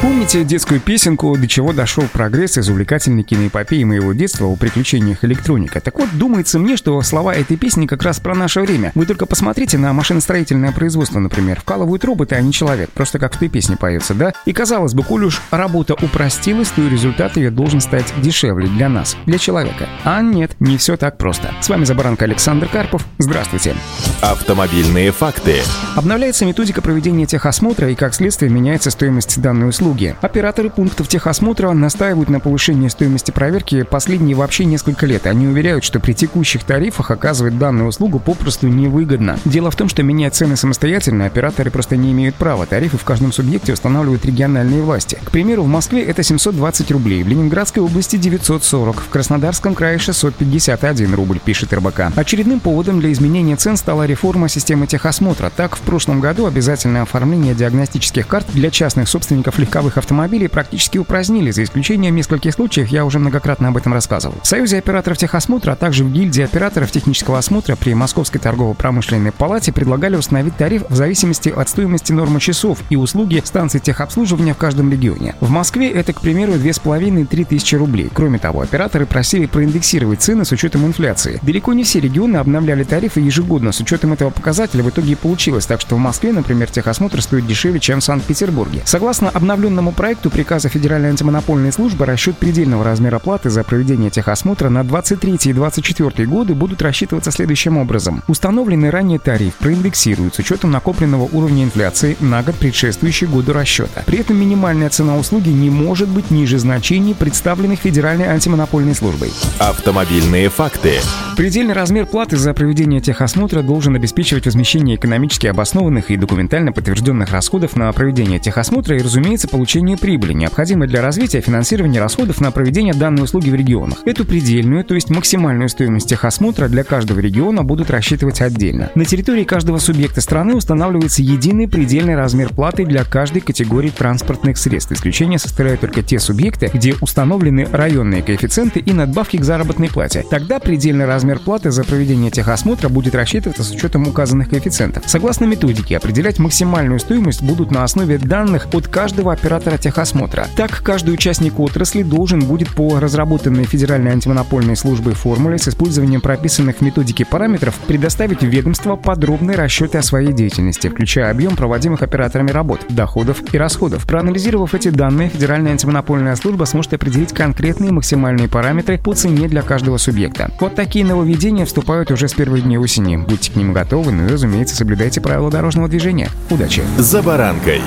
Помните детскую песенку «До чего дошел прогресс» из увлекательной киноэпопеи моего детства о приключениях электроника? Так вот, думается мне, что слова этой песни как раз про наше время. Вы только посмотрите на машиностроительное производство, например. Вкалывают роботы, а не человек. Просто как в той песне поется, да? И казалось бы, коль уж работа упростилась, то и результат ее должен стать дешевле для нас, для человека. А нет, не все так просто. С вами Забаранка Александр Карпов. Здравствуйте. Автомобильные факты. Обновляется методика проведения техосмотра и, как следствие, меняется стоимость данной услуги услуги. Операторы пунктов техосмотра настаивают на повышении стоимости проверки последние вообще несколько лет. Они уверяют, что при текущих тарифах оказывать данную услугу попросту невыгодно. Дело в том, что менять цены самостоятельно операторы просто не имеют права. Тарифы в каждом субъекте устанавливают региональные власти. К примеру, в Москве это 720 рублей, в Ленинградской области 940, в Краснодарском крае 651 рубль, пишет РБК. Очередным поводом для изменения цен стала реформа системы техосмотра. Так, в прошлом году обязательное оформление диагностических карт для частных собственников легко легковых автомобилей практически упразднили, за исключением нескольких случаев, я уже многократно об этом рассказывал. В Союзе операторов техосмотра, а также в гильдии операторов технического осмотра при Московской торгово-промышленной палате предлагали установить тариф в зависимости от стоимости нормы часов и услуги станций техобслуживания в каждом регионе. В Москве это, к примеру, 2,5-3 тысячи рублей. Кроме того, операторы просили проиндексировать цены с учетом инфляции. Далеко не все регионы обновляли тарифы ежегодно. С учетом этого показателя в итоге и получилось так, что в Москве, например, техосмотр стоит дешевле, чем в Санкт-Петербурге. Согласно обновленному проекту приказа Федеральной антимонопольной службы расчет предельного размера платы за проведение техосмотра на 23 и 24 годы будут рассчитываться следующим образом. Установленный ранее тариф проиндексируют с учетом накопленного уровня инфляции на год предшествующий году расчета. При этом минимальная цена услуги не может быть ниже значений, представленных Федеральной антимонопольной службой. Автомобильные факты. Предельный размер платы за проведение техосмотра должен обеспечивать возмещение экономически обоснованных и документально подтвержденных расходов на проведение техосмотра и, разумеется, получению прибыли, необходимой для развития финансирования расходов на проведение данной услуги в регионах. Эту предельную, то есть максимальную стоимость техосмотра для каждого региона будут рассчитывать отдельно. На территории каждого субъекта страны устанавливается единый предельный размер платы для каждой категории транспортных средств. Исключение составляют только те субъекты, где установлены районные коэффициенты и надбавки к заработной плате. Тогда предельный размер платы за проведение техосмотра будет рассчитываться с учетом указанных коэффициентов. Согласно методике, определять максимальную стоимость будут на основе данных от каждого оператора оператора техосмотра. Так, каждый участник отрасли должен будет по разработанной Федеральной антимонопольной службой формуле с использованием прописанных в методике параметров предоставить в ведомство подробные расчеты о своей деятельности, включая объем проводимых операторами работ, доходов и расходов. Проанализировав эти данные, Федеральная антимонопольная служба сможет определить конкретные максимальные параметры по цене для каждого субъекта. Вот такие нововведения вступают уже с первых дней осени. Будьте к ним готовы, ну и, разумеется, соблюдайте правила дорожного движения. Удачи! За баранкой.